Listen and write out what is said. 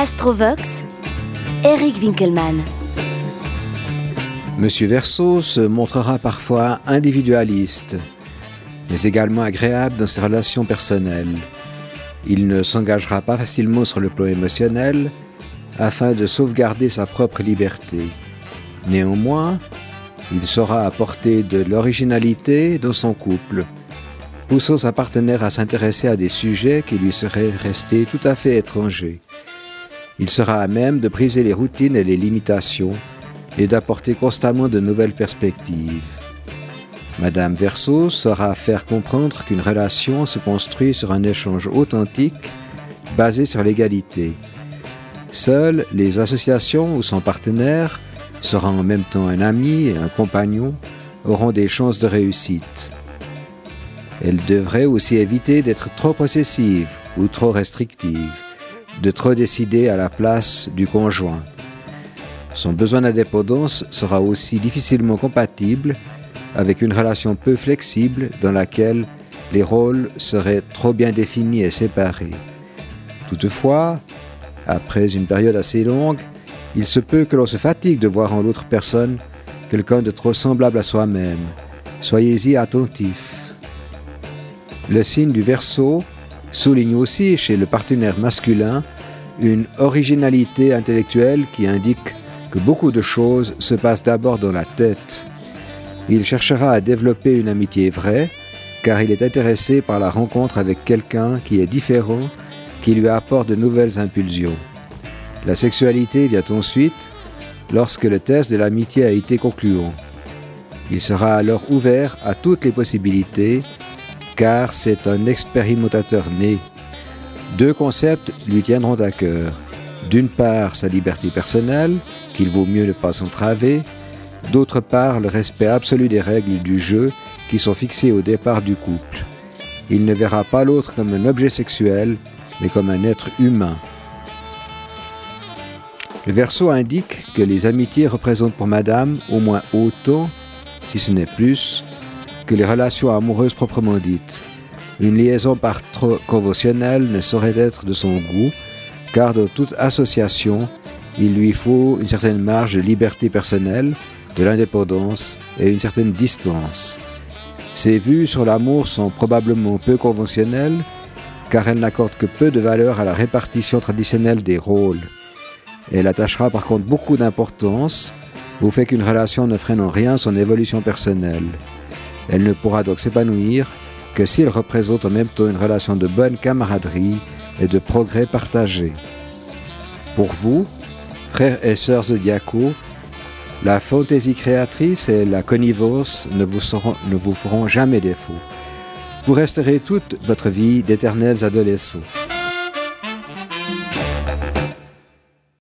Astrovox, Eric Winkelmann. Monsieur Verseau se montrera parfois individualiste, mais également agréable dans ses relations personnelles. Il ne s'engagera pas facilement sur le plan émotionnel afin de sauvegarder sa propre liberté. Néanmoins, il saura apporter de l'originalité dans son couple, poussant sa partenaire à s'intéresser à des sujets qui lui seraient restés tout à fait étrangers. Il sera à même de briser les routines et les limitations et d'apporter constamment de nouvelles perspectives. Madame Verso saura faire comprendre qu'une relation se construit sur un échange authentique basé sur l'égalité. Seules les associations où son partenaire sera en même temps un ami et un compagnon auront des chances de réussite. Elle devrait aussi éviter d'être trop possessive ou trop restrictive, de trop décider à la place du conjoint. Son besoin d'indépendance sera aussi difficilement compatible avec une relation peu flexible dans laquelle les rôles seraient trop bien définis et séparés. Toutefois, après une période assez longue, il se peut que l'on se fatigue de voir en l'autre personne quelqu'un de trop semblable à soi-même. Soyez-y attentifs. Le signe du verso souligne aussi chez le partenaire masculin une originalité intellectuelle qui indique que beaucoup de choses se passent d'abord dans la tête il cherchera à développer une amitié vraie, car il est intéressé par la rencontre avec quelqu'un qui est différent, qui lui apporte de nouvelles impulsions. La sexualité vient ensuite lorsque le test de l'amitié a été concluant. Il sera alors ouvert à toutes les possibilités, car c'est un expérimentateur né. Deux concepts lui tiendront à cœur. D'une part, sa liberté personnelle, qu'il vaut mieux ne pas entraver, d'autre part le respect absolu des règles du jeu qui sont fixées au départ du couple. Il ne verra pas l'autre comme un objet sexuel, mais comme un être humain. Le verso indique que les amitiés représentent pour Madame au moins autant, si ce n'est plus, que les relations amoureuses proprement dites. Une liaison par trop conventionnelle ne saurait être de son goût, car dans toute association, il lui faut une certaine marge de liberté personnelle de l'indépendance et une certaine distance. Ses vues sur l'amour sont probablement peu conventionnelles car elle n'accorde que peu de valeur à la répartition traditionnelle des rôles. Elle attachera par contre beaucoup d'importance au fait qu'une relation ne freine en rien son évolution personnelle. Elle ne pourra donc s'épanouir que s'il représente en même temps une relation de bonne camaraderie et de progrès partagé. Pour vous, frères et sœurs Diaco, la fantaisie créatrice et la connivence ne vous feront jamais défaut. Vous resterez toute votre vie d'éternels adolescents.